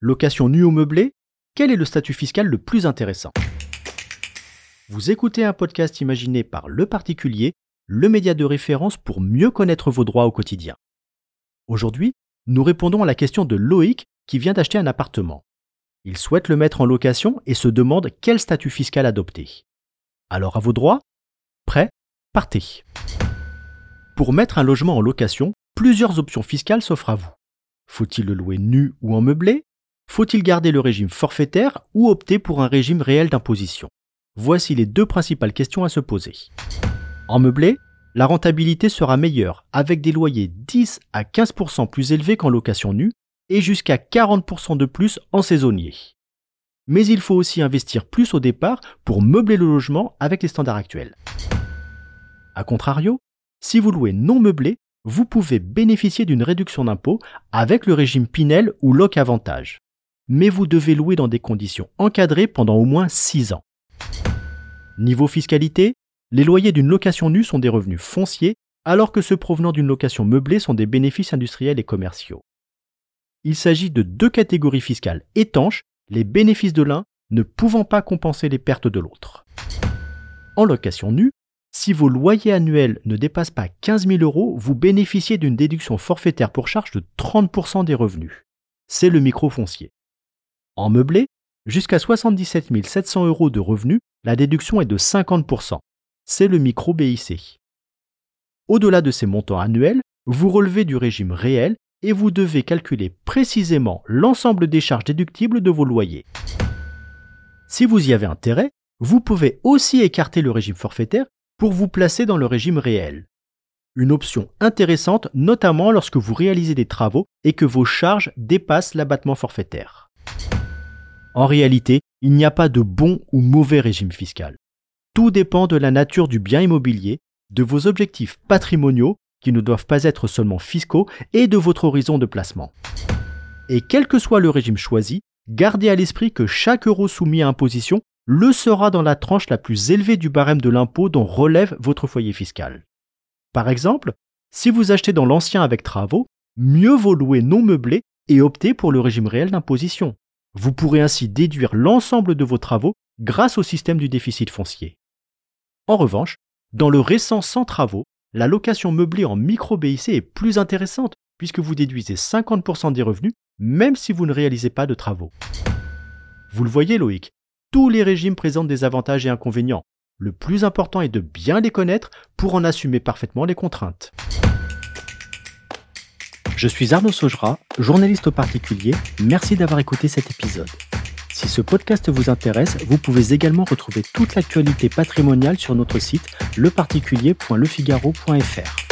Location nue ou meublée Quel est le statut fiscal le plus intéressant? Vous écoutez un podcast imaginé par Le Particulier, le média de référence pour mieux connaître vos droits au quotidien. Aujourd'hui, nous répondons à la question de Loïc qui vient d'acheter un appartement. Il souhaite le mettre en location et se demande quel statut fiscal adopter. Alors à vos droits? Prêt? Partez Pour mettre un logement en location, plusieurs options fiscales s'offrent à vous. Faut-il le louer nu ou en meublé? Faut-il garder le régime forfaitaire ou opter pour un régime réel d'imposition? Voici les deux principales questions à se poser. En meublé, la rentabilité sera meilleure avec des loyers 10 à 15% plus élevés qu'en location nue et jusqu'à 40% de plus en saisonnier. Mais il faut aussi investir plus au départ pour meubler le logement avec les standards actuels. A contrario, si vous louez non meublé, vous pouvez bénéficier d'une réduction d'impôt avec le régime Pinel ou Loc Avantage. Mais vous devez louer dans des conditions encadrées pendant au moins 6 ans. Niveau fiscalité, les loyers d'une location nue sont des revenus fonciers, alors que ceux provenant d'une location meublée sont des bénéfices industriels et commerciaux. Il s'agit de deux catégories fiscales étanches, les bénéfices de l'un ne pouvant pas compenser les pertes de l'autre. En location nue, si vos loyers annuels ne dépassent pas 15 000 euros, vous bénéficiez d'une déduction forfaitaire pour charge de 30% des revenus. C'est le micro-foncier. En meublé, jusqu'à 77 700 euros de revenus, la déduction est de 50%. C'est le micro-BIC. Au-delà de ces montants annuels, vous relevez du régime réel et vous devez calculer précisément l'ensemble des charges déductibles de vos loyers. Si vous y avez intérêt, vous pouvez aussi écarter le régime forfaitaire pour vous placer dans le régime réel. Une option intéressante notamment lorsque vous réalisez des travaux et que vos charges dépassent l'abattement forfaitaire. En réalité, il n'y a pas de bon ou mauvais régime fiscal. Tout dépend de la nature du bien immobilier, de vos objectifs patrimoniaux qui ne doivent pas être seulement fiscaux, et de votre horizon de placement. Et quel que soit le régime choisi, gardez à l'esprit que chaque euro soumis à imposition le sera dans la tranche la plus élevée du barème de l'impôt dont relève votre foyer fiscal. Par exemple, si vous achetez dans l'ancien avec travaux, mieux vaut louer non meublé et opter pour le régime réel d'imposition. Vous pourrez ainsi déduire l'ensemble de vos travaux grâce au système du déficit foncier. En revanche, dans le récent sans travaux, la location meublée en micro-BIC est plus intéressante puisque vous déduisez 50% des revenus même si vous ne réalisez pas de travaux. Vous le voyez Loïc, tous les régimes présentent des avantages et inconvénients. Le plus important est de bien les connaître pour en assumer parfaitement les contraintes. Je suis Arnaud Saugera, journaliste au particulier. Merci d'avoir écouté cet épisode. Si ce podcast vous intéresse, vous pouvez également retrouver toute l'actualité patrimoniale sur notre site leparticulier.lefigaro.fr.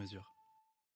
mesure.